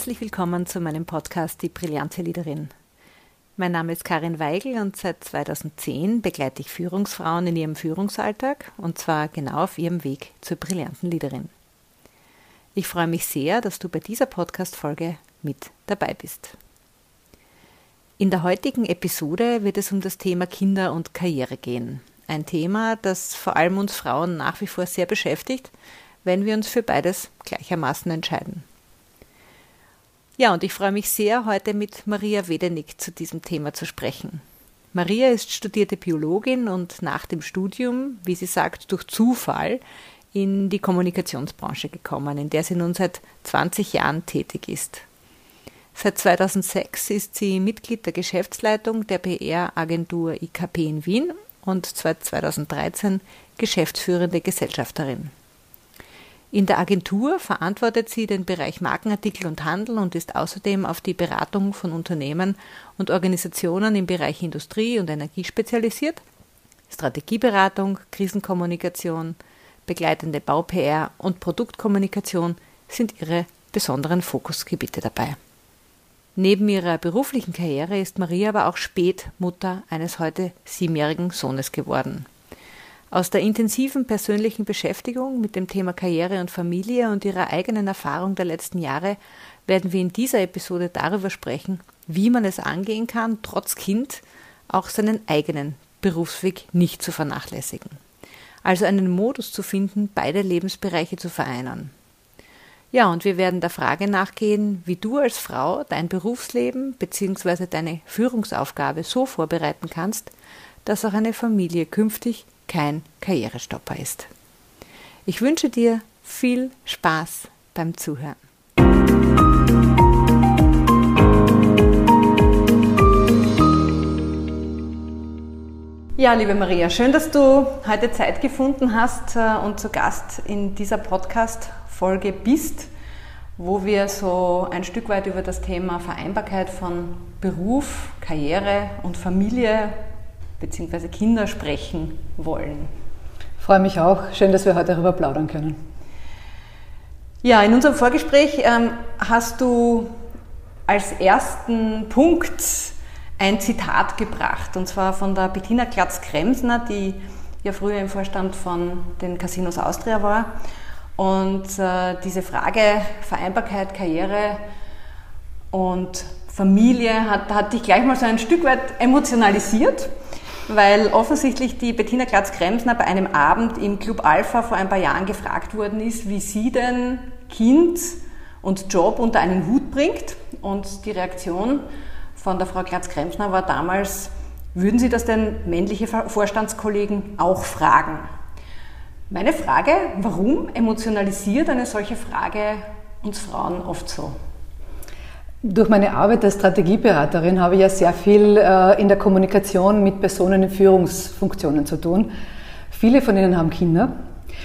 Herzlich willkommen zu meinem Podcast Die brillante Liederin. Mein Name ist Karin Weigel und seit 2010 begleite ich Führungsfrauen in ihrem Führungsalltag und zwar genau auf ihrem Weg zur brillanten Liederin. Ich freue mich sehr, dass du bei dieser Podcast-Folge mit dabei bist. In der heutigen Episode wird es um das Thema Kinder und Karriere gehen. Ein Thema, das vor allem uns Frauen nach wie vor sehr beschäftigt, wenn wir uns für beides gleichermaßen entscheiden. Ja, und ich freue mich sehr, heute mit Maria Wedenick zu diesem Thema zu sprechen. Maria ist studierte Biologin und nach dem Studium, wie sie sagt, durch Zufall in die Kommunikationsbranche gekommen, in der sie nun seit 20 Jahren tätig ist. Seit 2006 ist sie Mitglied der Geschäftsleitung der PR-Agentur IKP in Wien und seit 2013 geschäftsführende Gesellschafterin. In der Agentur verantwortet sie den Bereich Markenartikel und Handel und ist außerdem auf die Beratung von Unternehmen und Organisationen im Bereich Industrie und Energie spezialisiert. Strategieberatung, Krisenkommunikation, begleitende Bau-PR und Produktkommunikation sind ihre besonderen Fokusgebiete dabei. Neben ihrer beruflichen Karriere ist Maria aber auch spät Mutter eines heute siebenjährigen Sohnes geworden. Aus der intensiven persönlichen Beschäftigung mit dem Thema Karriere und Familie und ihrer eigenen Erfahrung der letzten Jahre werden wir in dieser Episode darüber sprechen, wie man es angehen kann, trotz Kind auch seinen eigenen Berufsweg nicht zu vernachlässigen. Also einen Modus zu finden, beide Lebensbereiche zu vereinen. Ja, und wir werden der Frage nachgehen, wie du als Frau dein Berufsleben bzw. deine Führungsaufgabe so vorbereiten kannst, dass auch eine Familie künftig kein Karrierestopper ist. Ich wünsche dir viel Spaß beim Zuhören. Ja, liebe Maria, schön, dass du heute Zeit gefunden hast äh, und zu Gast in dieser Podcast-Folge bist, wo wir so ein Stück weit über das Thema Vereinbarkeit von Beruf, Karriere und Familie bzw. Kinder sprechen wollen. Freue mich auch. Schön, dass wir heute darüber plaudern können. Ja, in unserem Vorgespräch ähm, hast du als ersten Punkt ein Zitat gebracht, und zwar von der Bettina Klatz-Kremsner, die ja früher im Vorstand von den Casinos Austria war. Und äh, diese Frage Vereinbarkeit, Karriere und Familie hat, hat dich gleich mal so ein Stück weit emotionalisiert weil offensichtlich die Bettina Glatz-Kremsner bei einem Abend im Club Alpha vor ein paar Jahren gefragt worden ist, wie sie denn Kind und Job unter einen Hut bringt. Und die Reaktion von der Frau Glatz-Kremsner war damals, würden Sie das denn männliche Vorstandskollegen auch fragen? Meine Frage, warum emotionalisiert eine solche Frage uns Frauen oft so? Durch meine Arbeit als Strategieberaterin habe ich ja sehr viel äh, in der Kommunikation mit Personen in Führungsfunktionen zu tun. Viele von ihnen haben Kinder,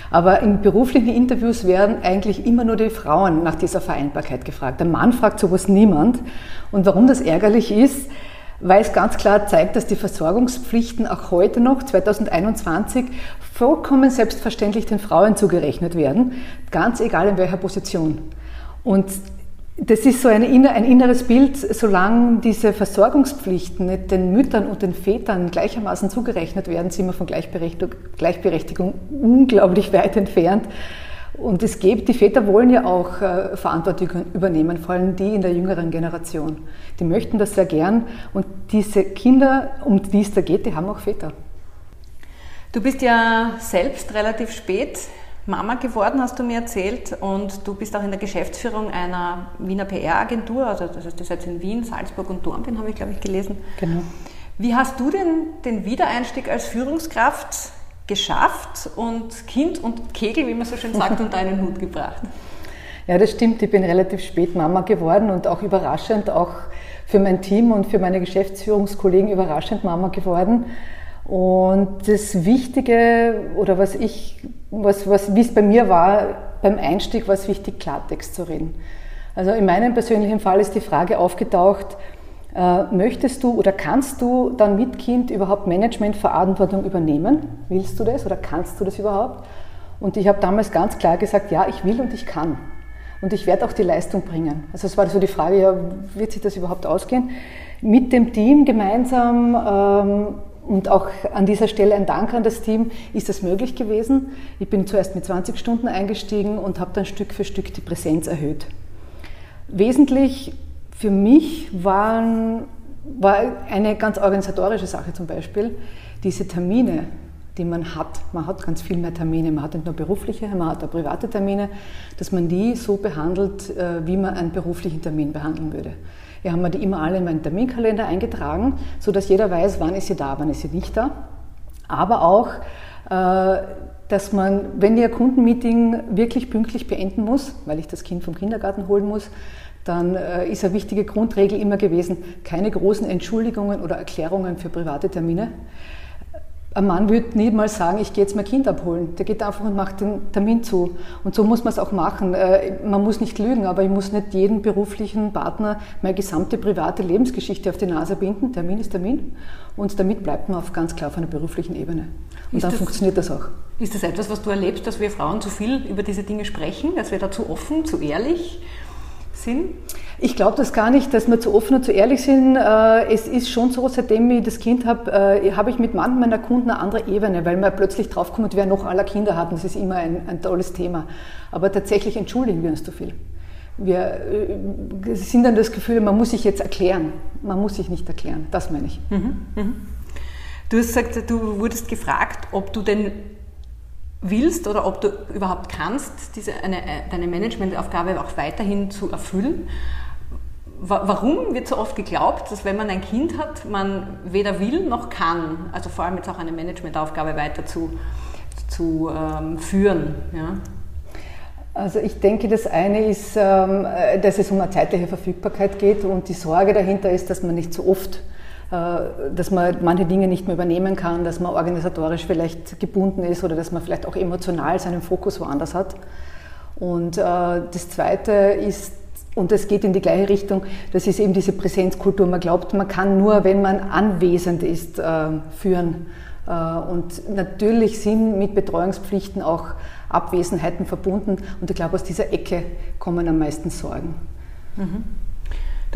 aber in beruflichen Interviews werden eigentlich immer nur die Frauen nach dieser Vereinbarkeit gefragt. Der Mann fragt sowas niemand. Und warum das ärgerlich ist, weil es ganz klar zeigt, dass die Versorgungspflichten auch heute noch, 2021, vollkommen selbstverständlich den Frauen zugerechnet werden, ganz egal in welcher Position. Und das ist so ein, ein inneres Bild, solange diese Versorgungspflichten nicht den Müttern und den Vätern gleichermaßen zugerechnet werden, sind wir von Gleichberechtigung, Gleichberechtigung unglaublich weit entfernt. Und es gibt, die Väter wollen ja auch äh, Verantwortung übernehmen, vor allem die in der jüngeren Generation. Die möchten das sehr gern und diese Kinder, um die es da geht, die haben auch Väter. Du bist ja selbst relativ spät Mama geworden, hast du mir erzählt, und du bist auch in der Geschäftsführung einer Wiener PR-Agentur, also das heißt, ihr seid in Wien, Salzburg und Dornbirn, habe ich, glaube ich, gelesen. Genau. Wie hast du denn den Wiedereinstieg als Führungskraft geschafft und Kind und Kegel, wie man so schön sagt, unter einen Hut gebracht? Ja, das stimmt. Ich bin relativ spät Mama geworden und auch überraschend, auch für mein Team und für meine Geschäftsführungskollegen überraschend Mama geworden. Und das Wichtige oder was ich, was, was, wie es bei mir war, beim Einstieg war es wichtig, Klartext zu reden. Also in meinem persönlichen Fall ist die Frage aufgetaucht, äh, möchtest du oder kannst du dann mit Kind überhaupt Managementverantwortung übernehmen? Willst du das oder kannst du das überhaupt? Und ich habe damals ganz klar gesagt, ja, ich will und ich kann. und ich werde auch die Leistung bringen. Also es war so die Frage, ja, wird sich das überhaupt ausgehen? Mit dem Team gemeinsam ähm, und auch an dieser Stelle ein Dank an das Team, ist das möglich gewesen. Ich bin zuerst mit 20 Stunden eingestiegen und habe dann Stück für Stück die Präsenz erhöht. Wesentlich für mich waren, war eine ganz organisatorische Sache zum Beispiel, diese Termine, die man hat. Man hat ganz viel mehr Termine. Man hat nicht nur berufliche, man hat auch private Termine, dass man die so behandelt, äh, wie man einen beruflichen Termin behandeln würde. Wir haben die immer alle in meinen Terminkalender eingetragen, sodass jeder weiß, wann ist sie da, wann ist sie nicht da. Aber auch, äh, dass man, wenn ihr Kundenmeeting wirklich pünktlich beenden muss, weil ich das Kind vom Kindergarten holen muss, dann äh, ist eine wichtige Grundregel immer gewesen, keine großen Entschuldigungen oder Erklärungen für private Termine. Ein Mann würde nicht mal sagen, ich gehe jetzt mein Kind abholen. Der geht einfach und macht den Termin zu. Und so muss man es auch machen. Äh, man muss nicht lügen, aber ich muss nicht jeden beruflichen Partner meine gesamte private Lebensgeschichte auf die Nase binden. Termin ist Termin. Und damit bleibt man auf ganz klar auf einer beruflichen Ebene. Und ist dann das, funktioniert das auch. Ist das etwas, was du erlebst, dass wir Frauen zu viel über diese Dinge sprechen, dass wir da zu offen, zu ehrlich sind? Ich glaube das gar nicht, dass wir zu offen und zu ehrlich sind. Äh, es ist schon so, seitdem ich das Kind habe, äh, habe ich mit manchen meiner Kunden eine andere Ebene, weil man plötzlich draufkommt, wer noch aller Kinder hat. Und das ist immer ein, ein tolles Thema. Aber tatsächlich entschuldigen wir uns zu viel. Wir äh, sind dann das Gefühl, man muss sich jetzt erklären. Man muss sich nicht erklären. Das meine ich. Mhm, mh. Du hast gesagt, du wurdest gefragt, ob du denn willst oder ob du überhaupt kannst, diese, eine, deine Managementaufgabe auch weiterhin zu erfüllen. Warum wird so oft geglaubt, dass wenn man ein Kind hat, man weder will noch kann, also vor allem jetzt auch eine Managementaufgabe weiter zu, zu ähm, führen? Ja? Also ich denke, das eine ist, ähm, dass es um eine zeitliche Verfügbarkeit geht und die Sorge dahinter ist, dass man nicht so oft äh, dass man manche Dinge nicht mehr übernehmen kann, dass man organisatorisch vielleicht gebunden ist oder dass man vielleicht auch emotional seinen Fokus woanders hat. Und äh, das Zweite ist, und das geht in die gleiche Richtung, das ist eben diese Präsenzkultur. Man glaubt, man kann nur, wenn man anwesend ist, äh, führen. Und natürlich sind mit Betreuungspflichten auch Abwesenheiten verbunden. Und ich glaube, aus dieser Ecke kommen am meisten Sorgen. Mhm.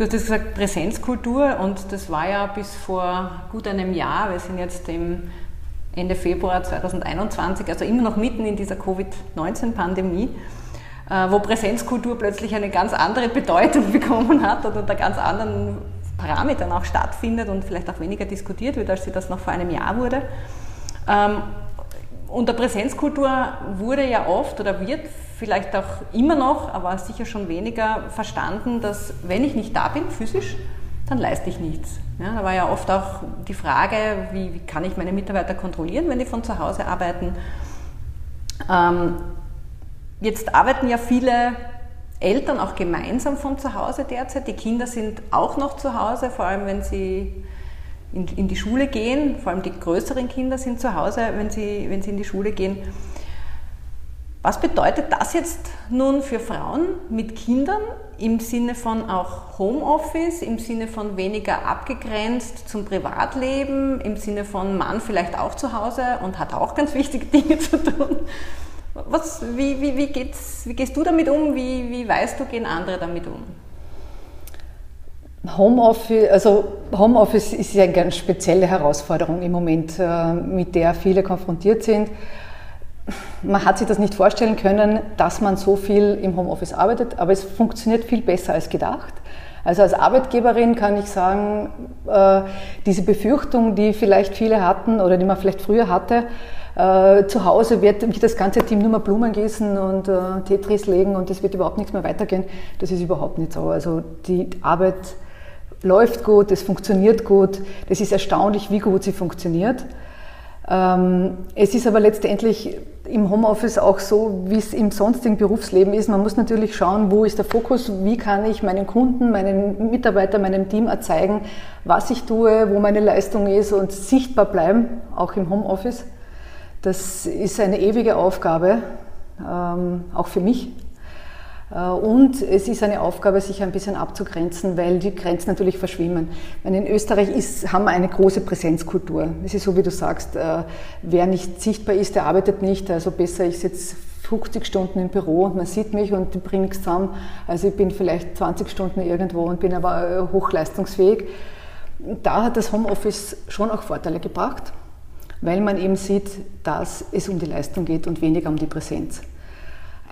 Du hast gesagt Präsenzkultur und das war ja bis vor gut einem Jahr, wir sind jetzt im Ende Februar 2021, also immer noch mitten in dieser Covid-19-Pandemie, äh, wo Präsenzkultur plötzlich eine ganz andere Bedeutung bekommen hat oder unter ganz anderen Parametern auch stattfindet und vielleicht auch weniger diskutiert wird, als sie das noch vor einem Jahr wurde. Unter Präsenzkultur wurde ja oft oder wird vielleicht auch immer noch, aber sicher schon weniger verstanden, dass wenn ich nicht da bin, physisch, dann leiste ich nichts. Ja, da war ja oft auch die Frage, wie, wie, kann ich meine Mitarbeiter kontrollieren, wenn die von zu Hause arbeiten. Ähm, jetzt arbeiten ja viele Eltern auch gemeinsam von zu Hause derzeit. Die Kinder sind auch noch zu Hause, vor allem wenn sie in, in, die Schule gehen, vor allem die größeren Kinder sind zu Hause, wenn sie, wenn sie in die Schule gehen. Was bedeutet das jetzt nun für Frauen mit Kindern im Sinne von auch Homeoffice, im Sinne von weniger abgegrenzt zum Privatleben, im Sinne von Mann vielleicht auch zu Hause und hat auch ganz wichtige Dinge zu tun? Was, wie, wie, wie, wie gehst du damit um? Wie, wie weißt du, gehen andere damit um? Homeoffice, also Homeoffice ist ja eine ganz spezielle Herausforderung im Moment, äh, mit der viele konfrontiert sind. Man hat sich das nicht vorstellen können, dass man so viel im Homeoffice arbeitet, aber es funktioniert viel besser als gedacht. Also als Arbeitgeberin kann ich sagen, äh, diese Befürchtung, die vielleicht viele hatten oder die man vielleicht früher hatte, äh, zu Hause wird, wird das ganze Team nur mal Blumen gießen und Tetris legen und es wird überhaupt nichts mehr weitergehen. Das ist überhaupt nicht so. Also die Arbeit läuft gut, es funktioniert gut. Das ist erstaunlich, wie gut sie funktioniert. Ähm, es ist aber letztendlich im Homeoffice auch so, wie es im sonstigen Berufsleben ist. Man muss natürlich schauen, wo ist der Fokus, wie kann ich meinen Kunden, meinen Mitarbeitern, meinem Team erzeigen, was ich tue, wo meine Leistung ist und sichtbar bleiben, auch im Homeoffice. Das ist eine ewige Aufgabe, ähm, auch für mich. Äh, und es ist eine Aufgabe, sich ein bisschen abzugrenzen, weil die Grenzen natürlich verschwimmen. in Österreich ist, haben wir eine große Präsenzkultur. Es ist so, wie du sagst, äh, wer nicht sichtbar ist, der arbeitet nicht. Also besser, ich sitze 50 Stunden im Büro und man sieht mich und bringe nichts zusammen. Also ich bin vielleicht 20 Stunden irgendwo und bin aber äh, hochleistungsfähig. Da hat das Homeoffice schon auch Vorteile gebracht, weil man eben sieht, dass es um die Leistung geht und weniger um die Präsenz.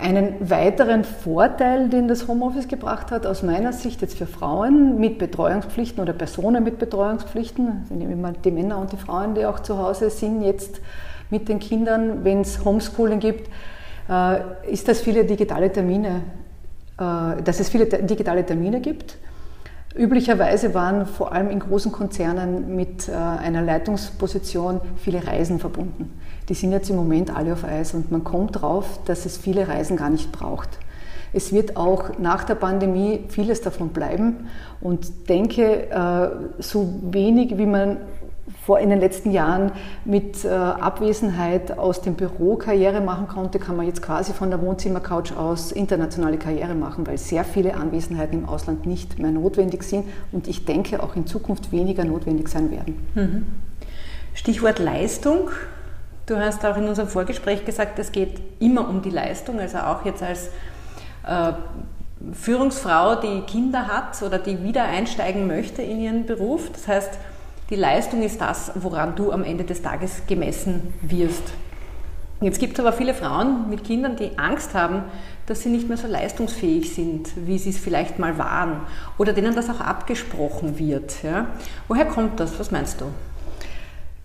Einen weiteren Vorteil, den das Homeoffice gebracht hat, aus meiner Sicht jetzt für Frauen mit Betreuungspflichten oder Personen mit Betreuungspflichten, ich nehme immer die Männer und die Frauen, die auch zu Hause sind jetzt mit den Kindern, wenn es Homeschooling gibt, äh, ist, dass viele digitale Termine, äh, dass es viele digitale Termine gibt Üblicherweise waren vor allem in großen Konzernen mit äh, einer Leitungsposition viele Reisen verbunden. Die sind jetzt im Moment alle auf Eis und man kommt drauf, dass es viele Reisen gar nicht braucht. Es wird auch nach der Pandemie vieles davon bleiben und denke, äh, so wenig wie man vor in den letzten Jahren mit äh, Abwesenheit aus dem Büro Karriere machen konnte, kann man jetzt quasi von der Wohnzimmercouch aus internationale Karriere machen, weil sehr viele Anwesenheiten im Ausland nicht mehr notwendig sind und ich denke auch in Zukunft weniger notwendig sein werden. Mhm. Stichwort Leistung. Du hast auch in unserem Vorgespräch gesagt, es geht immer um die Leistung, also auch jetzt als äh, Führungsfrau, die Kinder hat oder die wieder einsteigen möchte in ihren Beruf. Das heißt, die Leistung ist das, woran du am Ende des Tages gemessen wirst. Jetzt gibt es aber viele Frauen mit Kindern, die Angst haben, dass sie nicht mehr so leistungsfähig sind, wie sie es vielleicht mal waren, oder denen das auch abgesprochen wird. Ja? Woher kommt das? Was meinst du?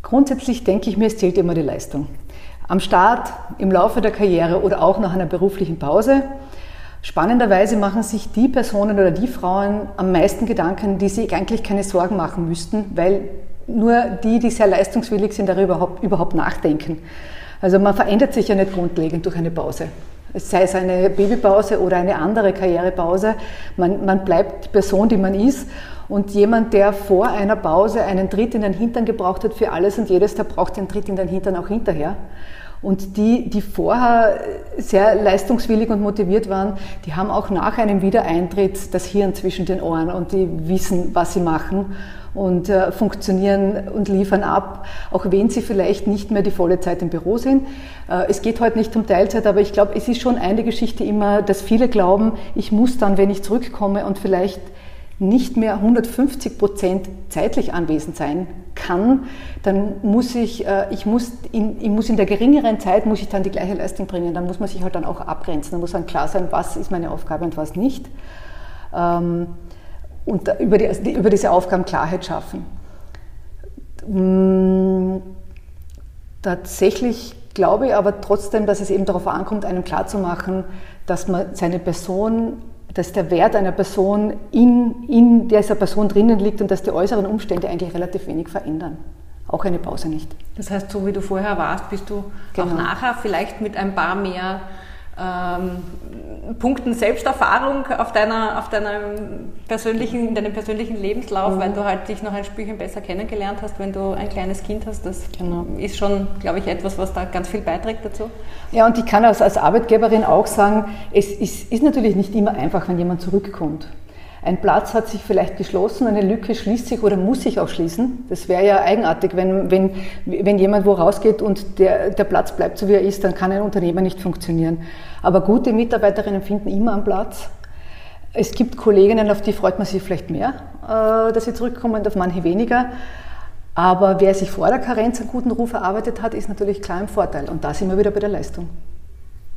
Grundsätzlich denke ich mir, es zählt immer die Leistung. Am Start, im Laufe der Karriere oder auch nach einer beruflichen Pause Spannenderweise machen sich die Personen oder die Frauen am meisten Gedanken, die sich eigentlich keine Sorgen machen müssten, weil nur die, die sehr leistungswillig sind, darüber überhaupt, überhaupt nachdenken. Also man verändert sich ja nicht grundlegend durch eine Pause. Sei es eine Babypause oder eine andere Karrierepause. Man, man bleibt die Person, die man ist. Und jemand, der vor einer Pause einen Tritt in den Hintern gebraucht hat für alles und jedes, der braucht den Tritt in den Hintern auch hinterher. Und die, die vorher sehr leistungswillig und motiviert waren, die haben auch nach einem Wiedereintritt das Hirn zwischen den Ohren und die wissen, was sie machen und äh, funktionieren und liefern ab, auch wenn sie vielleicht nicht mehr die volle Zeit im Büro sind. Äh, es geht heute nicht um Teilzeit, aber ich glaube, es ist schon eine Geschichte immer, dass viele glauben, ich muss dann, wenn ich zurückkomme und vielleicht nicht mehr 150 Prozent zeitlich anwesend sein kann, dann muss ich, äh, ich muss in, ich muss in der geringeren Zeit muss ich dann die gleiche Leistung bringen. Dann muss man sich halt dann auch abgrenzen. Dann muss dann klar sein, was ist meine Aufgabe und was nicht. Ähm, und über, die, über diese Aufgaben Klarheit schaffen. Mm, tatsächlich glaube ich aber trotzdem, dass es eben darauf ankommt, einem klarzumachen, dass man seine Person dass der Wert einer Person in, in dieser Person drinnen liegt und dass die äußeren Umstände eigentlich relativ wenig verändern. Auch eine Pause nicht. Das heißt, so wie du vorher warst, bist du genau. auch nachher vielleicht mit ein paar mehr ähm, Punkten Selbsterfahrung auf deiner, auf deinem persönlichen, in deinem persönlichen Lebenslauf, mhm. weil du halt dich noch ein Spielchen besser kennengelernt hast, wenn du ein kleines Kind hast. Das genau. ist schon, glaube ich, etwas, was da ganz viel beiträgt dazu. Ja, und ich kann als, als Arbeitgeberin auch sagen, es ist, ist natürlich nicht immer einfach, wenn jemand zurückkommt. Ein Platz hat sich vielleicht geschlossen, eine Lücke schließt sich oder muss sich auch schließen. Das wäre ja eigenartig, wenn, wenn, wenn jemand wo rausgeht und der, der Platz bleibt so wie er ist, dann kann ein Unternehmer nicht funktionieren. Aber gute Mitarbeiterinnen finden immer einen Platz. Es gibt Kolleginnen, auf die freut man sich vielleicht mehr, äh, dass sie zurückkommen, und auf manche weniger. Aber wer sich vor der Karenz einen guten Ruf erarbeitet hat, ist natürlich klar im Vorteil. Und da sind wir wieder bei der Leistung.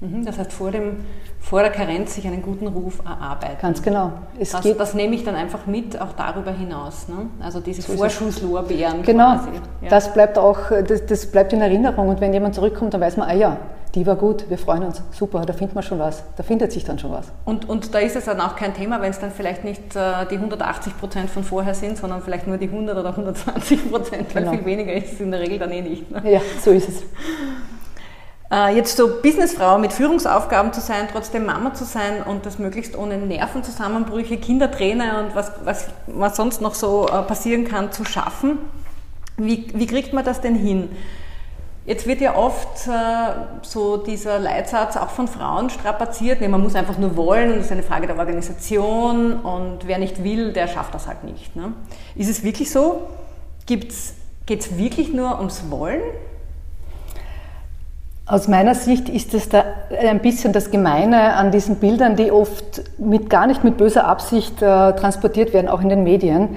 Mhm, das heißt, vor, dem, vor der Karenz sich einen guten Ruf erarbeiten. Ganz genau. Es das, das nehme ich dann einfach mit, auch darüber hinaus. Ne? Also diese so Vorschusslorbeeren. Genau, ja. das bleibt auch, das, das, bleibt in Erinnerung. Und wenn jemand zurückkommt, dann weiß man, ah ja, die war gut, wir freuen uns, super, da findet man schon was, da findet sich dann schon was. Und, und da ist es dann auch kein Thema, wenn es dann vielleicht nicht äh, die 180 Prozent von vorher sind, sondern vielleicht nur die 100 oder 120 Prozent, weil genau. viel weniger ist es in der Regel dann eh nicht. Ne? Ja, so ist es. Äh, jetzt so Businessfrau mit Führungsaufgaben zu sein, trotzdem Mama zu sein und das möglichst ohne Nervenzusammenbrüche, Kindertrainer und was, was, was sonst noch so äh, passieren kann, zu schaffen. Wie, wie kriegt man das denn hin? Jetzt wird ja oft äh, so dieser Leitsatz auch von Frauen strapaziert, man muss einfach nur wollen und es ist eine Frage der Organisation und wer nicht will, der schafft das halt nicht. Ne? Ist es wirklich so? Geht es wirklich nur ums Wollen? Aus meiner Sicht ist es da ein bisschen das Gemeine an diesen Bildern, die oft mit, gar nicht mit böser Absicht äh, transportiert werden, auch in den Medien.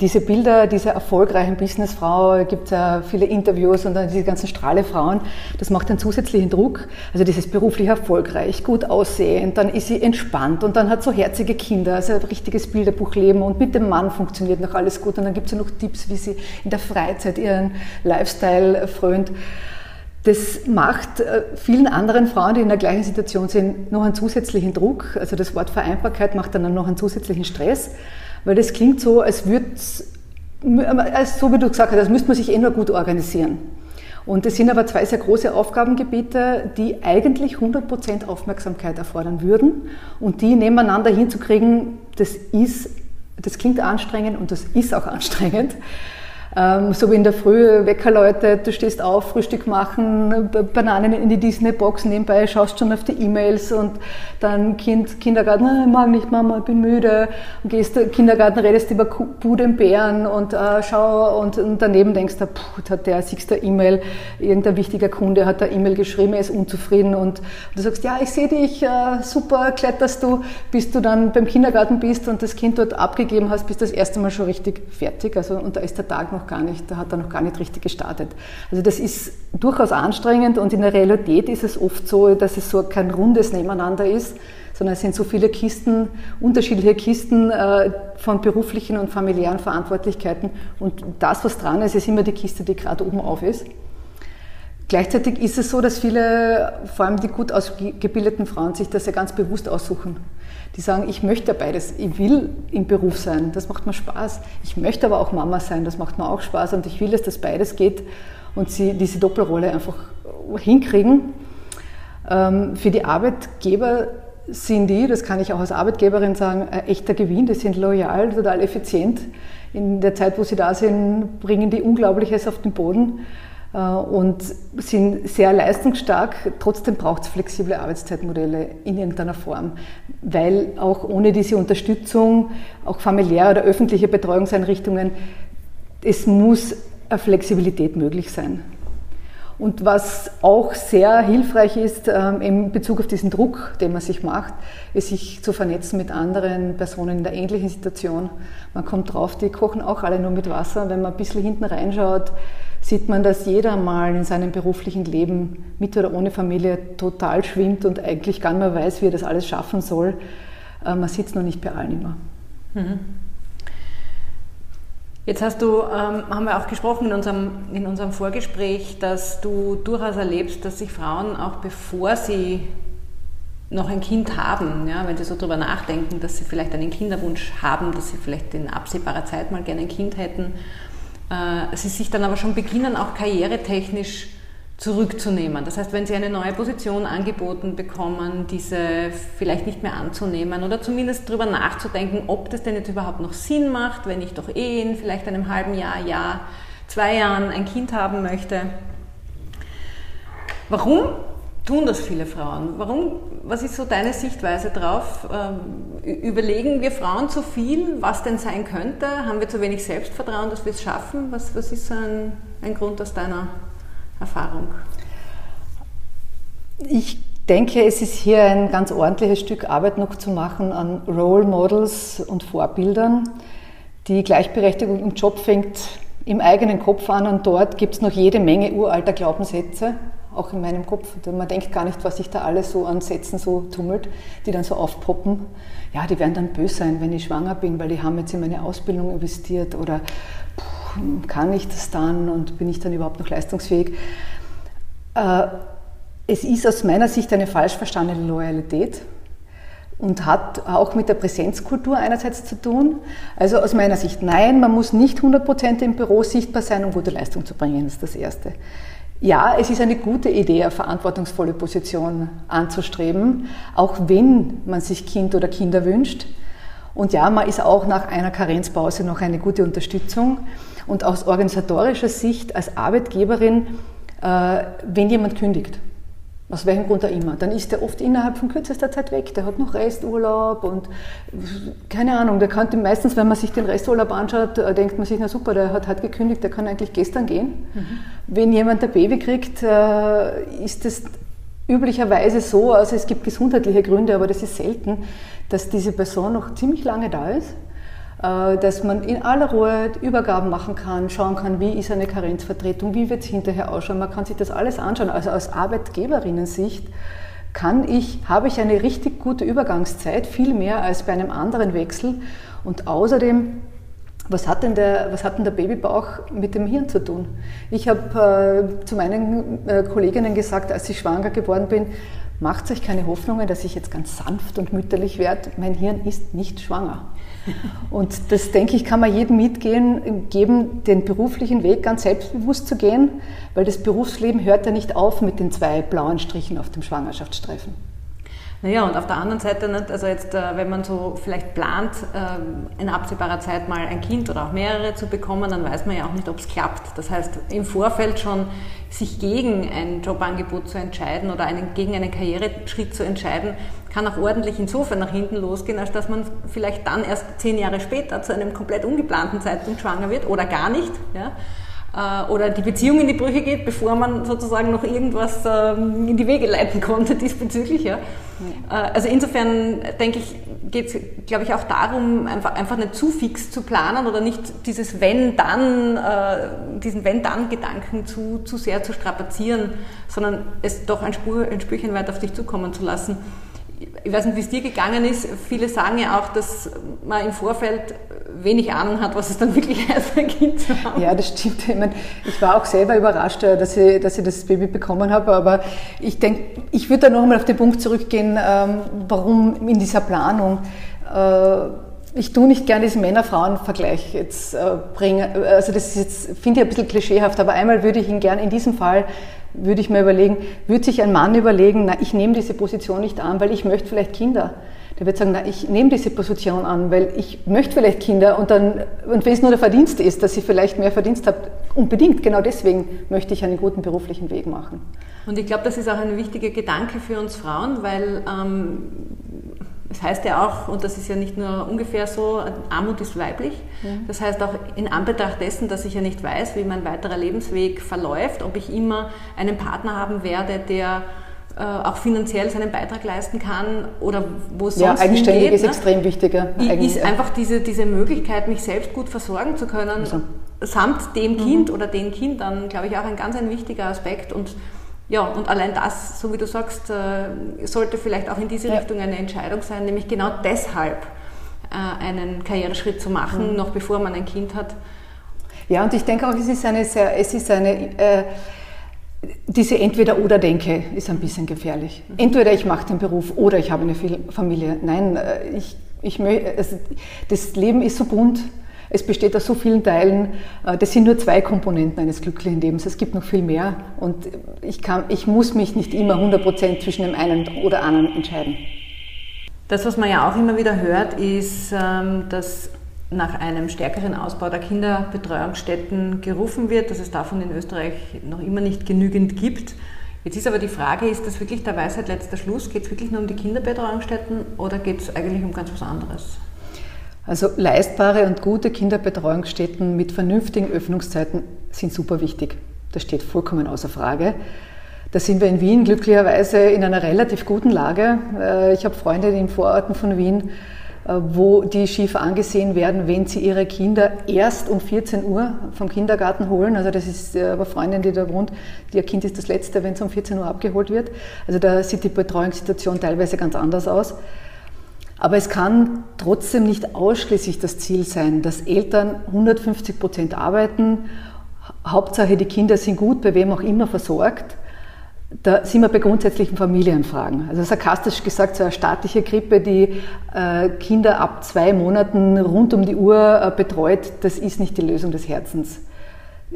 Diese Bilder dieser erfolgreichen Businessfrau, gibt ja viele Interviews und dann diese ganzen Strahlefrauen, das macht einen zusätzlichen Druck. Also dieses beruflich erfolgreich, gut aussehend, dann ist sie entspannt und dann hat so herzige Kinder, also ein richtiges Bilderbuchleben und mit dem Mann funktioniert noch alles gut und dann gibt es ja noch Tipps, wie sie in der Freizeit ihren Lifestyle frönt. Das macht äh, vielen anderen Frauen, die in der gleichen Situation sind, noch einen zusätzlichen Druck. Also das Wort Vereinbarkeit macht dann noch einen zusätzlichen Stress, weil das klingt so, als würde so wie du gesagt hast, als müsste man sich eh nur gut organisieren. Und es sind aber zwei sehr große Aufgabengebiete, die eigentlich 100% Aufmerksamkeit erfordern würden. Und die nebeneinander hinzukriegen, das ist, das klingt anstrengend und das ist auch anstrengend. Ähm, so wie in der Früh, Wecker läutet, du stehst auf, Frühstück machen, Bananen in die Disney-Box nebenbei, schaust schon auf die E-Mails und dann Kind, Kindergarten, ah, ich mag nicht Mama, ich bin müde. Und gehst in Kindergarten, redest über Bude und und äh, schau und, und, daneben denkst du, puh, hat der siehst E-Mail, irgendein wichtiger Kunde hat da E-Mail geschrieben, er ist unzufrieden. Und du sagst, ja, ich sehe dich, äh, super, kletterst du, bis du dann beim Kindergarten bist und das Kind dort abgegeben hast, bist das erste Mal schon richtig fertig, also und da ist der Tag noch noch gar nicht, da hat er noch gar nicht richtig gestartet. Also das ist durchaus anstrengend und in der Realität ist es oft so, dass es so kein rundes Nebeneinander ist, sondern es sind so viele Kisten, unterschiedliche Kisten äh, von beruflichen und familiären Verantwortlichkeiten und das, was dran ist, ist immer die Kiste, die gerade oben auf ist. Gleichzeitig ist es so, dass viele, vor allem die gut ausgebildeten Frauen, sich das ja ganz bewusst aussuchen. Die sagen, ich möchte beides. Ich will im Beruf sein, das macht mir Spaß. Ich möchte aber auch Mama sein, das macht mir auch Spaß. Und ich will, dass das beides geht und sie diese Doppelrolle einfach hinkriegen. Ähm, für die Arbeitgeber sind die, das kann ich auch als Arbeitgeberin sagen, ein echter Gewinn. Die sind loyal, total effizient. In der Zeit, wo sie da sind, bringen die Unglaubliches auf den Boden. Äh, und sind sehr leistungsstark. Trotzdem braucht es flexible Arbeitszeitmodelle in irgendeiner Form, weil auch ohne diese Unterstützung, auch familiäre oder öffentliche Betreuungseinrichtungen, es muss eine Flexibilität möglich sein. Und was auch sehr hilfreich ist ähm, in Bezug auf diesen Druck, den man sich macht, ist sich zu vernetzen mit anderen Personen in der ähnlichen Situation. Man kommt drauf, die kochen auch alle nur mit Wasser. Wenn man ein bisschen hinten reinschaut, sieht man, dass jeder mal in seinem beruflichen Leben mit oder ohne Familie total schwimmt und eigentlich gar nicht mehr weiß, wie er das alles schaffen soll. Äh, man sieht es noch nicht bei allen immer. Mhm. Jetzt hast du, ähm, haben wir auch gesprochen in unserem, in unserem Vorgespräch, dass du durchaus erlebst, dass sich Frauen auch bevor sie noch ein Kind haben, ja, wenn sie so darüber nachdenken, dass sie vielleicht einen Kinderwunsch haben, dass sie vielleicht in absehbarer Zeit mal gerne ein Kind hätten sie sich dann aber schon beginnen, auch karrieretechnisch zurückzunehmen. Das heißt, wenn Sie eine neue Position angeboten bekommen, diese vielleicht nicht mehr anzunehmen oder zumindest darüber nachzudenken, ob das denn jetzt überhaupt noch Sinn macht, wenn ich doch eh in vielleicht einem halben Jahr, Jahr, zwei Jahren ein Kind haben möchte. Warum tun das viele Frauen? Warum, was ist so deine Sichtweise drauf? Ähm, überlegen wir Frauen zu viel, was denn sein könnte? Haben wir zu wenig Selbstvertrauen, dass wir es schaffen? Was, was ist so ein, ein Grund aus deiner Erfahrung? Ich denke, es ist hier ein ganz ordentliches Stück Arbeit noch zu machen an Role Models und Vorbildern. Die Gleichberechtigung im Job fängt im eigenen Kopf an und dort gibt es noch jede Menge uralter Glaubenssätze auch in meinem Kopf. Man denkt gar nicht, was sich da alles so an Sätzen so tummelt, die dann so aufpoppen. Ja, die werden dann böse sein, wenn ich schwanger bin, weil die haben jetzt in meine Ausbildung investiert oder puh, kann ich das dann und bin ich dann überhaupt noch leistungsfähig? Äh, es ist aus meiner Sicht eine falsch verstandene Loyalität und hat auch mit der Präsenzkultur einerseits zu tun. Also aus meiner Sicht nein, man muss nicht 100% im Büro sichtbar sein, um gute Leistung zu bringen, ist das Erste. Ja, es ist eine gute Idee, eine verantwortungsvolle Position anzustreben, auch wenn man sich Kind oder Kinder wünscht. Und ja, man ist auch nach einer Karenzpause noch eine gute Unterstützung. Und aus organisatorischer Sicht als Arbeitgeberin, äh, wenn jemand kündigt, Aus welchem Grund auch immer. Dann ist der oft innerhalb von kürzester Zeit weg. Der hat noch Resturlaub und keine Ahnung, der könnte meistens, wenn man sich den Resturlaub anschaut, äh, denkt man sich, na super, der hat halt gekündigt, der kann eigentlich gestern gehen. Mhm. Wenn jemand ein Baby kriegt, äh, ist es üblicherweise so, also es gibt gesundheitliche Gründe, aber das ist selten, dass diese Person noch ziemlich lange da ist dass man in aller Ruhe Übergaben machen kann, schauen kann, wie ist eine Karenzvertretung, wie wird es hinterher ausschauen. Man kann sich das alles anschauen. Also aus Arbeitgeberinnen-Sicht kann ich, habe ich eine richtig gute Übergangszeit, viel mehr als bei einem anderen Wechsel. Und außerdem was hat, denn der, was hat denn der Babybauch mit dem Hirn zu tun? Ich habe äh, zu meinen äh, Kolleginnen gesagt, als ich schwanger geworden bin, macht euch keine Hoffnungen, dass ich jetzt ganz sanft und mütterlich werde. Mein Hirn ist nicht schwanger. Und das, denke ich, kann man jedem mitgehen, geben, den beruflichen Weg ganz selbstbewusst zu gehen, weil das Berufsleben hört ja nicht auf mit den zwei blauen Strichen auf dem Schwangerschaftsstreifen. Naja, und auf der anderen Seite, nicht, also jetzt, äh, wenn man so vielleicht plant, ähm, in absehbarer Zeit mal ein Kind oder auch mehrere zu bekommen, dann weiß man ja auch nicht, ob es klappt. Das heißt, im Vorfeld schon sich gegen ein Jobangebot zu entscheiden oder einen, gegen einen Karriereschritt zu entscheiden, kann auch ordentlich insofern nach hinten losgehen, als dass man vielleicht dann erst zehn Jahre später zu einem komplett ungeplanten Zeitpunkt schwanger wird oder gar nicht. Ja? Äh, oder die Beziehung in die Brüche geht, bevor man sozusagen noch irgendwas ähm, in die Wege leiten konnte diesbezüglich. Ja. Äh, also insofern denke ich, geht es, glaube ich, auch darum, einfach, einfach nicht zu fix zu planen oder nicht dieses Wenn-Dann, äh, diesen Wenn-Dann-Gedanken zu, zu sehr zu strapazieren, sondern es doch ein, Spur, ein Spürchen weit auf dich zukommen zu lassen ich weiß nicht, wie es dir gegangen ist. Viele sagen ja auch, dass man im Vorfeld wenig Ahnung hat, was es dann wirklich heißt, ein Kind zu haben. Ja, das stimmt. Ich, meine, ich war auch selber überrascht, äh, dass ich, dass ich das Baby bekommen habe. Aber ich denke, ich würde da noch einmal auf den Punkt zurückgehen, ähm, warum in dieser Planung. Äh, ich tue nicht gerne diesen Männer-Frauen-Vergleich jetzt äh, bringen. Also das finde ich ein bisschen klischeehaft, aber einmal würde ich ihn gern in diesem Fall würde ich mir überlegen, würde sich ein Mann überlegen, na, ich nehme diese Position nicht an, weil ich möchte vielleicht Kinder. Der wird sagen, na, ich nehme diese Position an, weil ich möchte vielleicht Kinder und dann, und wenn es nur der Verdienst ist, dass ich vielleicht mehr Verdienst habe, unbedingt, genau deswegen möchte ich einen guten beruflichen Weg machen. Und ich glaube, das ist auch ein wichtiger Gedanke für uns Frauen, weil ähm, das heißt ja auch, und das ist ja nicht nur ungefähr so, Armut ist weiblich. Mhm. Das heißt auch in Anbetracht dessen, dass ich ja nicht weiß, wie mein weiterer Lebensweg verläuft, ob ich immer einen Partner haben werde, der äh, auch finanziell seinen Beitrag leisten kann oder wo es sonst Ja, eigenständig hingeht, ist ne? extrem wichtiger. Eigen ist einfach diese, diese Möglichkeit, mich selbst gut versorgen zu können, also. samt dem Kind mhm. oder den Kindern, glaube ich, auch ein ganz ein wichtiger Aspekt und ja, und allein das, so wie du sagst, äh, sollte vielleicht auch in diese ja. Richtung eine Entscheidung sein, nämlich genau deshalb äh, einen Karriereschritt zu machen, mhm. noch bevor man ein Kind hat. Ja, und ich denke auch, es ist eine sehr, es ist eine, äh, diese Entweder-Oder-Denke ist ein bisschen gefährlich. Mhm. Entweder ich mache den Beruf oder ich habe eine Familie. Nein, äh, ich, ich, also das Leben ist so bunt es besteht aus so vielen Teilen. Äh, das sind nur zwei Komponenten eines glücklichen Lebens. Es gibt noch viel mehr. Und ich, kann, ich muss mich nicht immer 100% zwischen dem einen oder anderen entscheiden. Das, was man ja auch immer wieder hört, ist, ähm, dass nach einem stärkeren Ausbau der Kinderbetreuungsstätten gerufen wird, dass es davon in Österreich noch immer nicht genügend gibt. Jetzt ist aber die Frage, ist das wirklich der Weisheit letzter Schluss? Geht es wirklich nur um die Kinderbetreuungsstätten oder geht es eigentlich um ganz was anderes? Also leistbare und gute Kinderbetreuungsstätten mit vernünftigen Öffnungszeiten sind super wichtig. Das steht vollkommen außer Frage. Da sind wir in Wien glücklicherweise in einer relativ guten Lage. Äh, ich habe Freunde in den Vororten von Wien, äh, wo die schief angesehen werden, wenn sie ihre Kinder erst um 14 Uhr vom Kindergarten holen. Also das ist äh, aber Freundin, die da wohnt, ihr Kind ist das Letzte, wenn es um 14 Uhr abgeholt wird. Also da sieht die Betreuungssituation teilweise ganz anders aus. Aber es kann trotzdem nicht ausschließlich das Ziel sein, dass Eltern 150 Prozent arbeiten, Hauptsache die Kinder sind gut, bei wem auch immer versorgt. Da sind wir bei grundsätzlichen Familienfragen. Also sarkastisch gesagt, so eine staatliche Krippe, die äh, Kinder ab zwei Monaten rund um die Uhr äh, betreut, das ist nicht die Lösung des Herzens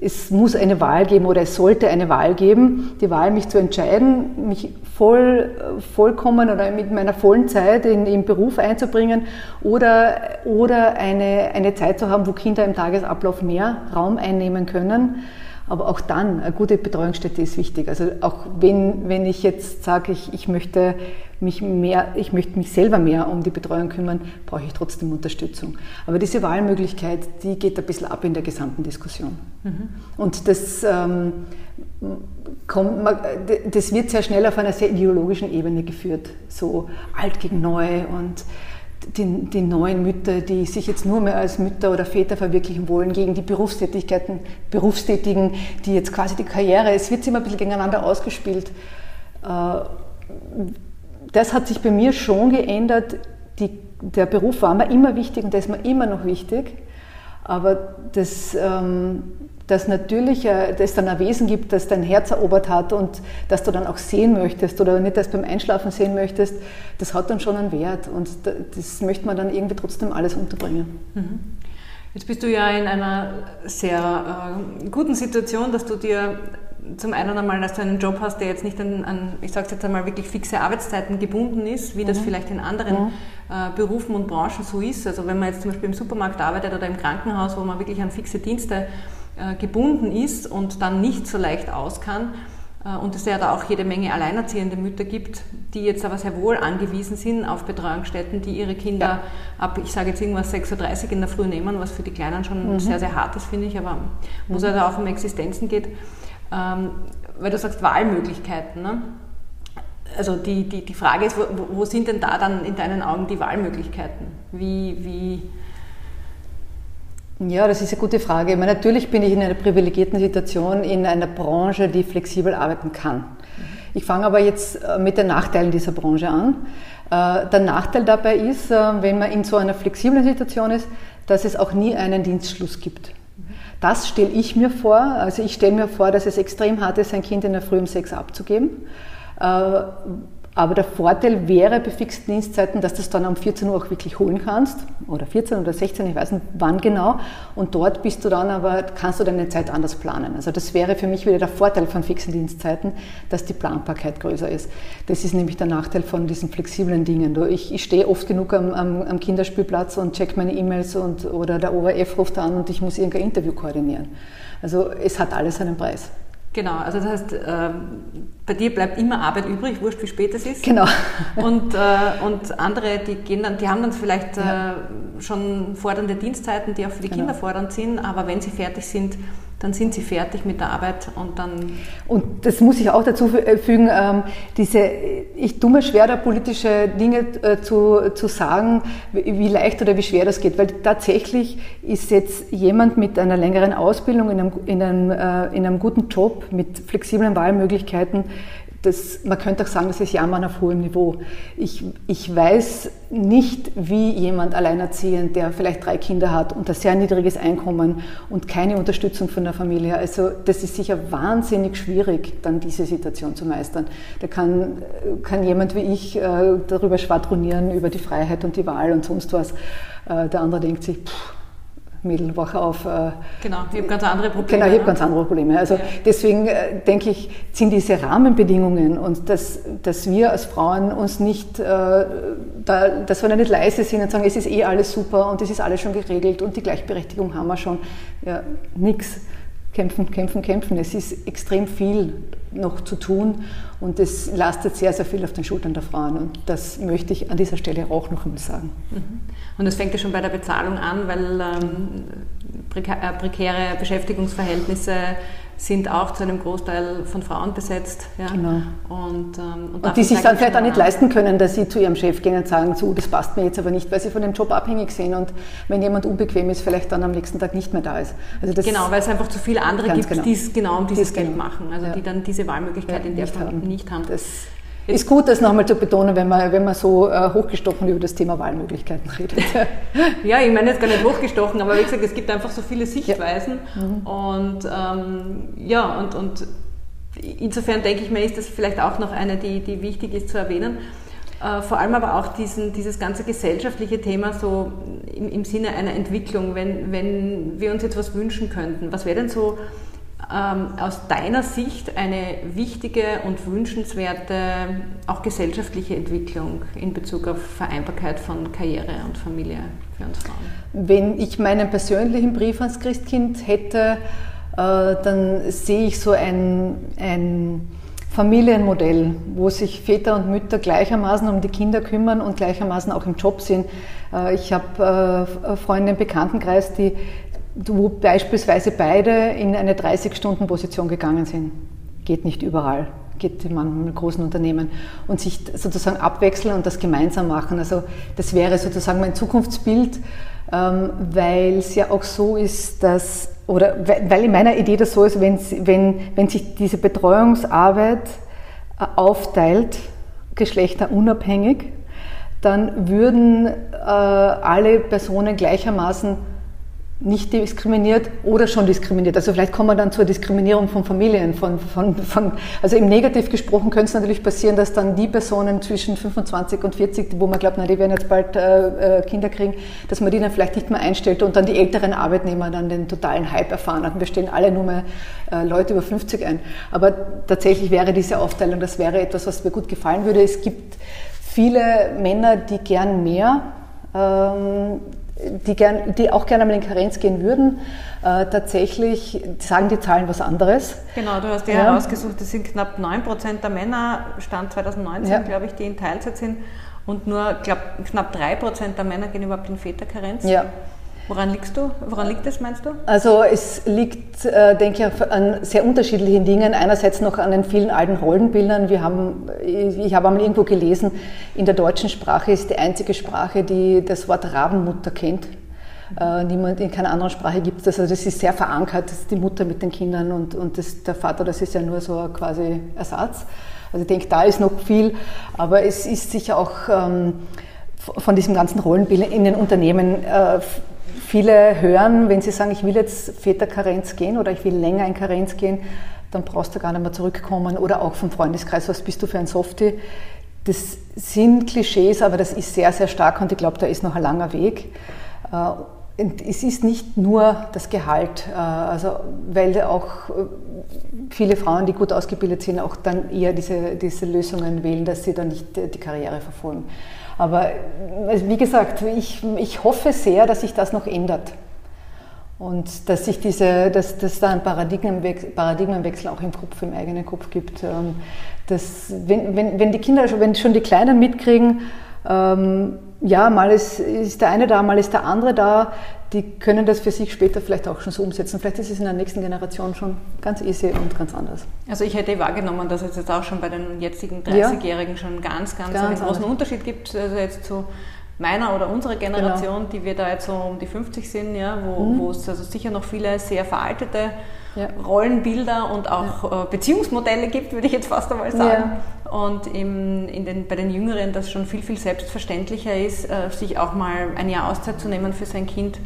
es muss eine Wahl geben oder es sollte eine Wahl geben, die Wahl, mich zu entscheiden, mich voll, vollkommen oder mit meiner vollen Zeit in, im Beruf einzubringen oder, oder eine, eine Zeit zu haben, wo Kinder im Tagesablauf mehr Raum einnehmen können Aber auch dann, eine gute Betreuungsstätte ist wichtig. Also auch wenn, wenn ich jetzt sage, ich, ich, möchte mich mehr, ich möchte mich selber mehr um die Betreuung kümmern, brauche ich trotzdem Unterstützung. Aber diese Wahlmöglichkeit, die geht ein bisschen ab in der gesamten Diskussion. Mhm. Und das, ähm, kommt, das wird sehr schnell auf einer sehr ideologischen Ebene geführt. So alt gegen neu und die, die, neuen Mütter, die sich jetzt nur mehr als Mütter oder Väter verwirklichen wollen, gegen die Berufstätigkeiten, Berufstätigen, die jetzt quasi die Karriere, es wird immer ein bisschen gegeneinander ausgespielt. Äh, das hat sich bei mir schon geändert. Die, der Beruf war mir immer wichtig und der ist mir immer noch wichtig. Aber das, ähm, dass natürlich es dann ein Wesen gibt, das dein Herz erobert hat und das du dann auch sehen möchtest oder nicht erst beim Einschlafen sehen möchtest, das hat dann schon einen Wert und das möchte man dann irgendwie trotzdem alles unterbringen. Mhm. Jetzt bist du ja in einer sehr äh, guten Situation, dass du dir zum einen einmal, dass du einen Job hast, der jetzt nicht an, an ich sage jetzt einmal, wirklich fixe Arbeitszeiten gebunden ist, wie mhm. das vielleicht in anderen mhm. äh, Berufen und Branchen so ist. Also wenn man jetzt zum Beispiel im Supermarkt arbeitet oder im Krankenhaus, wo man wirklich an fixe Dienste äh, gebunden ist und dann nicht so leicht aus kann. Äh, und es ja da auch jede Menge alleinerziehende Mütter gibt, die jetzt aber sehr wohl angewiesen sind auf Betreuungsstätten, die ihre Kinder ja. ab, ich sage jetzt irgendwas 6.30 Uhr in der Früh nehmen, was für die Kleinen schon mhm. sehr, sehr hart ist, finde ich, aber wo es mhm. also auch um Existenzen geht. Ähm, weil du sagst Wahlmöglichkeiten. Ne? Also die, die, die Frage ist, wo, wo sind denn da dann in deinen Augen die Wahlmöglichkeiten? Wie, wie ja, das ist eine gute Frage. Meine, natürlich bin ich in einer privilegierten Situation in einer Branche, die flexibel arbeiten kann. Ich fange aber jetzt äh, mit den Nachteilen dieser Branche an. Äh, der Nachteil dabei ist, äh, wenn man in so einer flexiblen Situation ist, dass es auch nie einen Dienstschluss gibt. Das stelle ich mir vor. Also ich stelle mir vor, dass es extrem hart ist, ein Kind in der Früh um sechs abzugeben aber der Vorteil wäre bei fixen Dienstzeiten, dass du es dann um 14 Uhr auch wirklich holen kannst. Oder 14 oder 16, ich weiß nicht wann genau. Und dort bist du dann aber, kannst du deine Zeit anders planen. Also das wäre für mich wieder der Vorteil von fixen Dienstzeiten, dass die Planbarkeit größer ist. Das ist nämlich der Nachteil von diesen flexiblen Dingen. Ich, ich stehe oft genug am, am, am Kinderspielplatz und check meine E-Mails und, oder der ORF ruft an und ich muss irgendein Interview koordinieren. Also es hat alles einen Preis. Genau, also das heißt, äh, bei dir bleibt immer Arbeit übrig, wurscht wie spät es ist. Genau. Und, äh, und andere, die gehen dann, die haben dann vielleicht ja. Äh, schon fordernde Dienstzeiten, die auch für die genau. Kinder fordernd sind, aber wenn sie fertig sind, dann sind sie fertig mit der Arbeit und dann. Und das muss ich auch dazu äh, fügen, ähm, diese, ich tue mir schwer, da politische Dinge äh, zu, zu sagen, wie leicht oder wie schwer das geht, weil tatsächlich ist jetzt jemand mit einer längeren Ausbildung in einem, in einem, äh, in einem guten Job mit flexiblen Wahlmöglichkeiten das, man könnte auch sagen, das ist Jammern auf hohem Niveau. Ich, ich weiß nicht, wie jemand alleinerziehend, der vielleicht drei Kinder hat und ein sehr niedriges Einkommen und keine Unterstützung von der Familie, also das ist sicher wahnsinnig schwierig, dann diese Situation zu meistern. Da kann, kann jemand wie ich äh, darüber schwadronieren, über die Freiheit und die Wahl und sonst was. Äh, der andere denkt sich, pff, Mädel, wach auf. Äh, genau, ich habe ganz andere Probleme. Genau, ich habe ganz andere Probleme. Also ja. deswegen äh, denke ich, sind diese Rahmenbedingungen und dass, dass wir als Frauen uns nicht, äh, da, dass wir nicht leise sind und sagen, es ist eh alles super und es ist alles schon geregelt und die Gleichberechtigung haben wir schon. Ja, nix. Kämpfen, kämpfen, kämpfen. Es ist extrem viel noch zu tun und es lastet sehr, sehr viel auf den Schultern der Frauen. Und das möchte ich an dieser Stelle auch noch einmal sagen. Mhm. Und es fängt ja schon bei der Bezahlung an, weil ähm, äh, prekäre Beschäftigungsverhältnisse sind auch zu einem Großteil von Frauen besetzt. Ja. Genau. Und, ähm, und, und die sich dann vielleicht auch nicht leisten können, dass sie zu ihrem Chef gehen und sagen, so, das passt mir jetzt aber nicht, weil sie von dem Job abhängig sind und wenn jemand unbequem ist, vielleicht dann am nächsten Tag nicht mehr da ist. Also genau, weil es einfach zu viele andere gibt, genau. die es genau um dieses Geld genau. machen, also ja. die dann diese Wahlmöglichkeit ja, in der Form nicht haben. Das ist gut, das nochmal zu betonen, wenn man, wenn man so äh, hochgestochen über das Thema Wahlmöglichkeiten redet. ja, ich meine jetzt gar nicht hochgestochen, aber wie gesagt, es gibt einfach so viele Sichtweisen. Ja. Mhm. Und ähm, ja, und, und insofern denke ich mir, ist das vielleicht auch noch eine, die, die wichtig ist zu erwähnen. Äh, vor allem aber auch diesen, dieses ganze gesellschaftliche Thema so im, im Sinne einer Entwicklung, wenn, wenn wir uns jetzt was wünschen könnten. Was wäre denn so ähm, aus deiner Sicht eine wichtige und wünschenswerte, auch gesellschaftliche Entwicklung in Bezug auf Vereinbarkeit von Karriere und Familie für uns Frauen? Wenn ich meinen persönlichen Brief ans Christkind hätte, dann sehe ich so ein, ein Familienmodell, wo sich Väter und Mütter gleichermaßen um die Kinder kümmern und gleichermaßen auch im Job sind. Ich habe Freunde im Bekanntenkreis, die, wo beispielsweise beide in eine 30-Stunden-Position gegangen sind. Geht nicht überall geht man mit großen Unternehmen und sich sozusagen abwechseln und das gemeinsam machen. Also das wäre sozusagen mein Zukunftsbild, ähm, weil es ja auch so ist, dass, oder weil in meiner Idee das so ist, wenn, wenn, wenn sich diese Betreuungsarbeit äh, aufteilt, geschlechterunabhängig, dann würden äh, alle Personen gleichermaßen nicht diskriminiert oder schon diskriminiert. Also vielleicht kommen wir dann zur Diskriminierung von Familien. Von, von, von, also im Negativ gesprochen könnte es natürlich passieren, dass dann die Personen zwischen 25 und 40, wo man glaubt, na, die werden jetzt bald äh, äh, Kinder kriegen, dass man die dann vielleicht nicht mehr einstellt und dann die älteren Arbeitnehmer dann den totalen Hype erfahren. Und wir stellen alle nur mehr äh, Leute über 50 ein. Aber tatsächlich wäre diese Aufteilung, das wäre etwas, was mir gut gefallen würde. Es gibt viele Männer, die gern mehr ähm, die, gern, die auch gerne mal in Karenz gehen würden. Äh, tatsächlich sagen die Zahlen was anderes. Genau, du hast ja, ja. herausgesucht, es sind knapp 9 Prozent der Männer, Stand 2019, ja. glaube ich, die in Teilzeit sind. Und nur glaub, knapp 3 Prozent der Männer gehen überhaupt in Väterkarenz. Ja. Woran liegst du? Woran liegt das, meinst du? Also es liegt, äh, denke ich, an sehr unterschiedlichen Dingen. Einerseits noch an den vielen alten Rollenbildern. Wir haben, ich habe einmal irgendwo gelesen, in der deutschen Sprache ist die einzige Sprache, die das Wort Rabenmutter kennt. Äh, niemand in keiner anderen Sprache gibt es das. Also das ist sehr verankert, das ist die Mutter mit den Kindern und, und das, der Vater, das ist ja nur so quasi Ersatz. Also ich denke, da ist noch viel, aber es ist sicher auch ähm, von diesem ganzen Rollenbild in den Unternehmen äh, viele hören, wenn sie sagen, ich will jetzt Väterkarenz gehen oder ich will länger in Karenz gehen, dann brauchst du gar nicht mehr zurückkommen. Oder auch vom Freundeskreis, was bist du für ein Softie? Das sind Klischees, aber das ist sehr, sehr stark und ich glaube, da ist noch ein langer Weg. Äh, und es ist nicht nur das Gehalt, äh, also weil auch äh, viele Frauen, die gut ausgebildet sind, auch dann eher diese, diese Lösungen wählen, dass sie dann nicht die Karriere verfolgen. Aber also wie gesagt, ich, ich hoffe sehr, dass sich das noch ändert. Und dass sich diese, dass, dass da ein Paradigmenwechsel, Paradigmenwechsel auch im Kopf, im eigenen Kopf gibt. Ähm, dass, wenn, wenn, wenn die Kinder, wenn schon die Kleinen mitkriegen, ähm, ja, mal ist, ist der eine da, mal ist der andere da, die können das für sich später vielleicht auch schon so umsetzen. Vielleicht ist es in der nächsten Generation schon ganz easy und ganz anders. Also ich hätte wahrgenommen, dass es jetzt auch schon bei den jetzigen 30-Jährigen ja. schon ganz, ganz, ganz einen großen anders. Unterschied gibt, also jetzt zu meiner oder unserer Generation, genau. die wir da jetzt so um die 50 sind, ja, wo, mhm. wo es also sicher noch viele sehr veraltete ja. Rollenbilder und auch ja. Äh, Beziehungsmodelle gibt, würde ich jetzt fast einmal sagen. Ja. Und im, in den, bei den Jüngeren das schon viel, viel selbstverständlicher ist, äh, sich auch mal ein Jahr Auszeit zu nehmen für sein Kind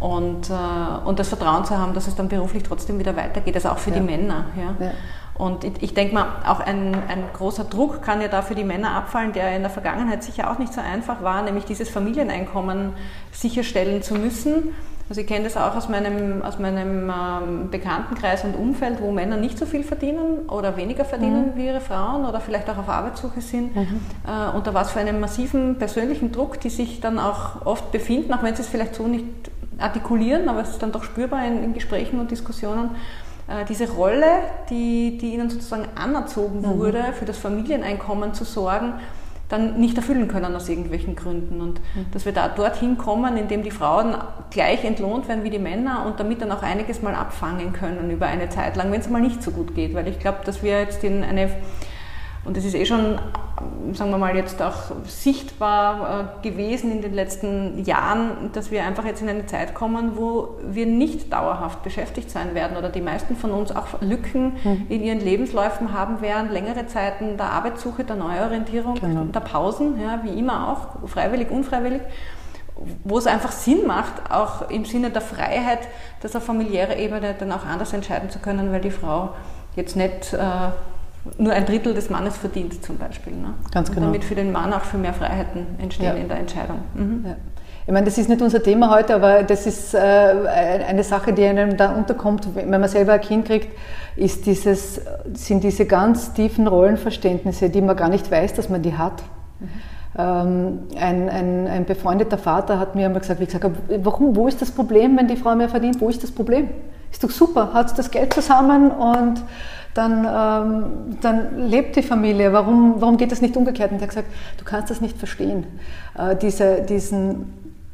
und, äh, und das Vertrauen zu haben, dass es dann beruflich trotzdem wieder weitergeht, also auch für die Männer. Ja. Und ich, ich denke mal, auch ein, ein großer Druck kann ja da für die Männer abfallen, der in der Vergangenheit sicher auch nicht so einfach war, nämlich dieses Familieneinkommen sicherstellen zu müssen also ich kenne das auch aus meinem, aus meinem ähm, Bekanntenkreis und Umfeld, wo Männer nicht so viel verdienen oder weniger verdienen mhm. wie ihre Frauen oder vielleicht auch auf Arbeitssuche sind. Mhm. Äh, unter was für einem massiven persönlichen Druck, die sich dann auch oft befinden, auch wenn sie es vielleicht so nicht artikulieren, aber es ist dann doch spürbar in, in Gesprächen und Diskussionen. Äh, diese Rolle, die, die ihnen sozusagen anerzogen mhm. wurde, für das Familieneinkommen zu sorgen, dann nicht erfüllen können aus irgendwelchen Gründen. Und mhm. dass wir da dorthin kommen, indem die Frauen gleich entlohnt werden wie die Männer und damit dann auch einiges mal abfangen können über eine Zeit lang, wenn es mal nicht so gut geht. Weil ich glaube, dass wir jetzt in eine und es ist eh schon, sagen wir mal, jetzt auch sichtbar äh, gewesen in den letzten Jahren, dass wir einfach jetzt in eine Zeit kommen, wo wir nicht dauerhaft beschäftigt sein werden oder die meisten von uns auch Lücken mhm. in ihren Lebensläufen haben werden, längere Zeiten der Arbeitssuche, der Neuorientierung, genau. der Pausen, ja, wie immer auch, freiwillig, unfreiwillig wo es einfach Sinn macht, auch im Sinne der Freiheit, das auf familiärer Ebene dann auch anders entscheiden zu können, weil die Frau jetzt nicht äh, nur ein Drittel des Mannes verdient zum Beispiel. Ne? Ganz genau. Und damit für den Mann auch für mehr Freiheiten entstehen ja. in der Entscheidung. Mhm. Ja. Ich meine, das ist nicht unser Thema heute, aber das ist äh, eine Sache, die einem dann unterkommt, wenn man selber ein Kind kriegt, ist dieses, sind diese ganz tiefen Rollenverständnisse, die man gar nicht weiß, dass man die hat. Mhm. Ähm, ein, ein, ein, befreundeter Vater hat mir einmal gesagt, wie gesagt, warum, wo ist das Problem, wenn die Frau mehr verdient? Wo ist das Problem? ist doch super, hat das Geld zusammen und dann, ähm, dann lebt die Familie. Warum, warum geht das nicht umgekehrt? Und er hat gesagt, du kannst das nicht verstehen. Äh, diese, diesen,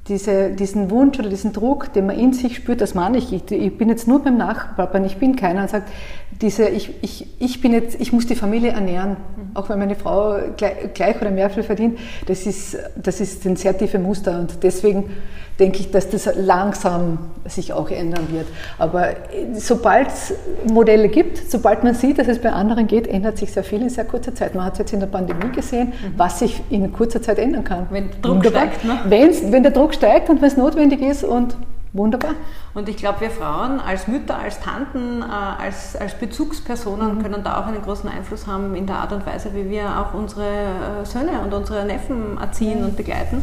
diese, diesen Wunsch oder diesen Druck, den man in sich spürt, das meine ich. Ich, bin jetzt nur beim Nachbarn, ich bin keiner und sagt, diese, ich, ich, ich bin jetzt, ich muss die Familie ernähren, mhm. auch wenn meine Frau gleich, gleich oder mehr viel verdient, das ist, das ist ein sehr tiefe Muster und deswegen denke ich, dass das langsam sich auch ändern wird. Aber sobald es Modelle gibt, sobald man sieht, dass es bei anderen geht, ändert sich sehr viel in sehr kurzer Zeit. Man hat es jetzt in der Pandemie gesehen, mhm. was sich in kurzer Zeit ändern kann. Wenn der Druck Wunderbar. steigt, ne? Wenn's, wenn der Druck steigt und wenn es notwendig ist und Wunderbar. Und ich glaube, wir Frauen als Mütter, als Tanten, äh, als, als Bezugspersonen mhm. können da auch einen großen Einfluss haben in der Art und Weise, wie wir auch unsere äh, Söhne und unsere Neffen erziehen mhm. und begleiten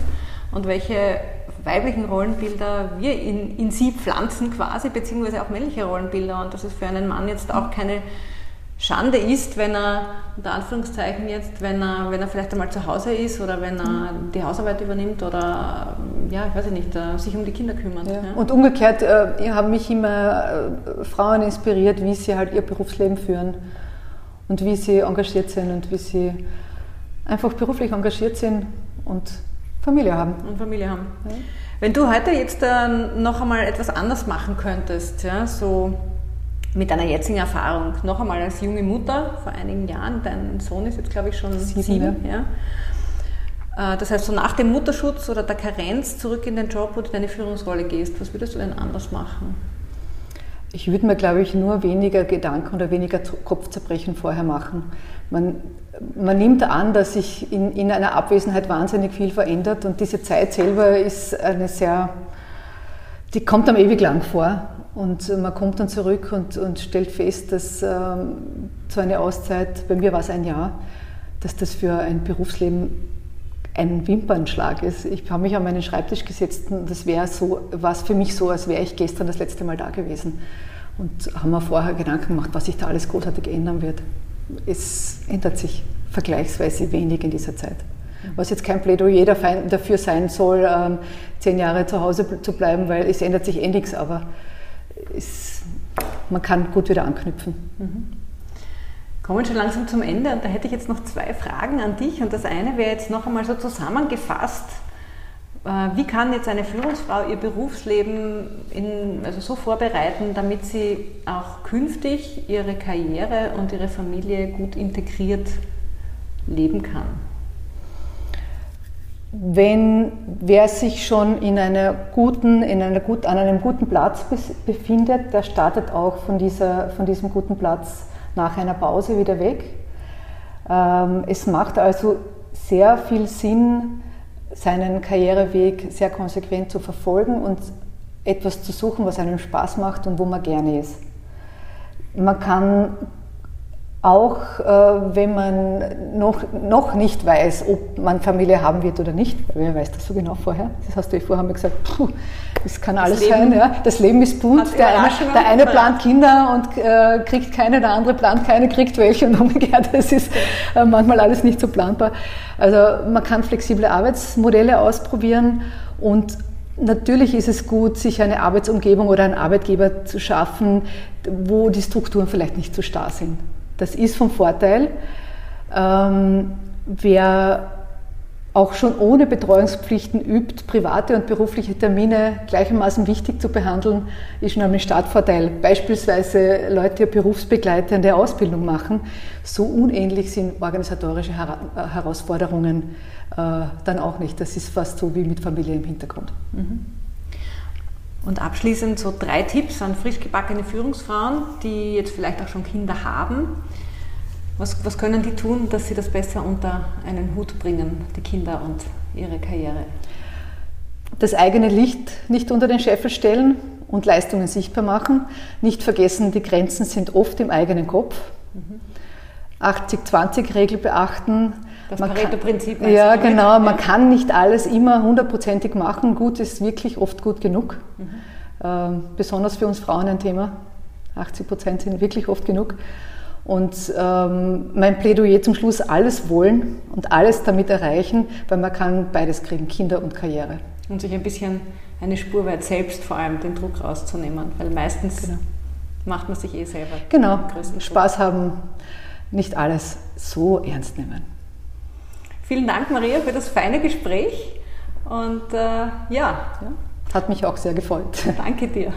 und welche weiblichen Rollenbilder wir in, in sie pflanzen quasi, beziehungsweise auch männliche Rollenbilder und dass es für einen Mann jetzt auch keine Schande ist, wenn er, unter Anführungszeichen jetzt, wenn er, wenn er vielleicht einmal zu Hause ist oder wenn er die Hausarbeit übernimmt oder, ja, ich weiß nicht, äh, sich um die Kinder kümmert. Ja. Ja. Und umgekehrt äh, haben mich immer äh, Frauen inspiriert, wie sie halt ihr Berufsleben führen und wie sie engagiert sind und wie sie einfach beruflich engagiert sind und Familie haben. Und Familie haben. Ja. Wenn du heute jetzt äh, noch einmal etwas anders machen könntest, ja, so mit deiner jetzigen Erfahrung, noch einmal als junge Mutter vor einigen Jahren, dein Sohn ist jetzt glaube ich schon sieben, sieben ja. Äh, das heißt, so nach dem Mutterschutz oder der Karenz zurück in den Job, wo du deine Führungsrolle gehst, was würdest du denn anders machen? Ich würde mir, glaube ich, nur weniger Gedanken oder weniger Kopfzerbrechen vorher machen. Man, man nimmt an, dass sich in, in einer Abwesenheit wahnsinnig viel verändert und diese Zeit selber ist eine sehr, die kommt einem ewig lang vor. Und man kommt dann zurück und, und stellt fest, dass ähm, so eine Auszeit, bei mir war es ein Jahr, dass das für ein Berufsleben ein Wimpernschlag ist. Ich habe mich an meinen Schreibtisch gesetzt und das wäre so, war für mich so, als wäre ich gestern das letzte Mal da gewesen. Und haben mir vorher Gedanken gemacht, was sich da alles großartig ändern wird. Es ändert sich vergleichsweise wenig in dieser Zeit. Was jetzt kein Plädoyer dafür sein soll, ähm, zehn Jahre zu Hause zu bleiben, weil es ändert sich eh nichts, aber es, man kann gut wieder anknüpfen. Mhm. Kommen schon langsam zum Ende und da hätte ich jetzt noch zwei Fragen an dich. Und das eine wäre jetzt noch einmal so zusammengefasst. Äh, wie kann jetzt eine Führungsfrau ihr Berufsleben in, also so vorbereiten, damit sie auch künftig ihre Karriere und ihre Familie gut integriert leben kann? Wenn wer sich schon in einer guten, in einer gut, an einem guten Platz befindet, der startet auch von, dieser, von diesem guten Platz nach einer Pause wieder weg. Ähm, es macht also sehr viel Sinn, seinen Karriereweg sehr konsequent zu verfolgen und etwas zu suchen, was einem Spaß macht und wo man gerne ist. Man kann auch äh, wenn man noch, noch nicht weiß, ob man Familie haben wird oder nicht, wer weiß das so genau vorher? Das hast du ja vorher gesagt, puh, das kann alles das sein. Ja. Das Leben ist bunt, der eine, der eine plant Kinder und äh, kriegt keine, der andere plant keine, kriegt welche und umgekehrt. Das ist äh, manchmal alles nicht so planbar. Also man kann flexible Arbeitsmodelle ausprobieren und Natürlich ist es gut, sich eine Arbeitsumgebung oder einen Arbeitgeber zu schaffen, wo die Strukturen vielleicht nicht so starr sind. Das ist vom Vorteil. Ähm, wer auch schon ohne Betreuungspflichten übt, private und berufliche Termine gleichermaßen wichtig zu behandeln, ist schon ein Startvorteil. Beispielsweise Leute, die berufsbegleitende Ausbildung machen, so unähnlich sind organisatorische Herausforderungen äh, dann auch nicht. Das ist fast so wie mit Familie im Hintergrund. Mhm. Und abschließend so drei Tipps an frisch gebackene Führungsfrauen, die jetzt vielleicht auch schon Kinder haben. Was, was können die tun, dass sie das besser unter einen Hut bringen, die Kinder und ihre Karriere? Das eigene Licht nicht unter den Scheffel stellen und Leistungen sichtbar machen. Nicht vergessen, die Grenzen sind oft im eigenen Kopf. 80-20-Regel beachten. Das Pareto-Prinzip. Ja, genau. Man kann nicht alles immer hundertprozentig machen. Gut ist wirklich oft gut genug. Mhm. Ähm, besonders für uns Frauen ein Thema. 80 Prozent sind wirklich oft genug. Und ähm, mein Plädoyer zum Schluss, alles wollen und alles damit erreichen, weil man kann beides kriegen, Kinder und Karriere. Und sich ein bisschen eine Spur weit selbst vor allem den Druck rauszunehmen, weil meistens genau. macht man sich eh selber. Genau, Spaß haben, nicht alles so ernst nehmen. Vielen Dank, Maria, für das feine Gespräch und äh, ja. ja. Hat mich auch sehr gefreut. Danke dir.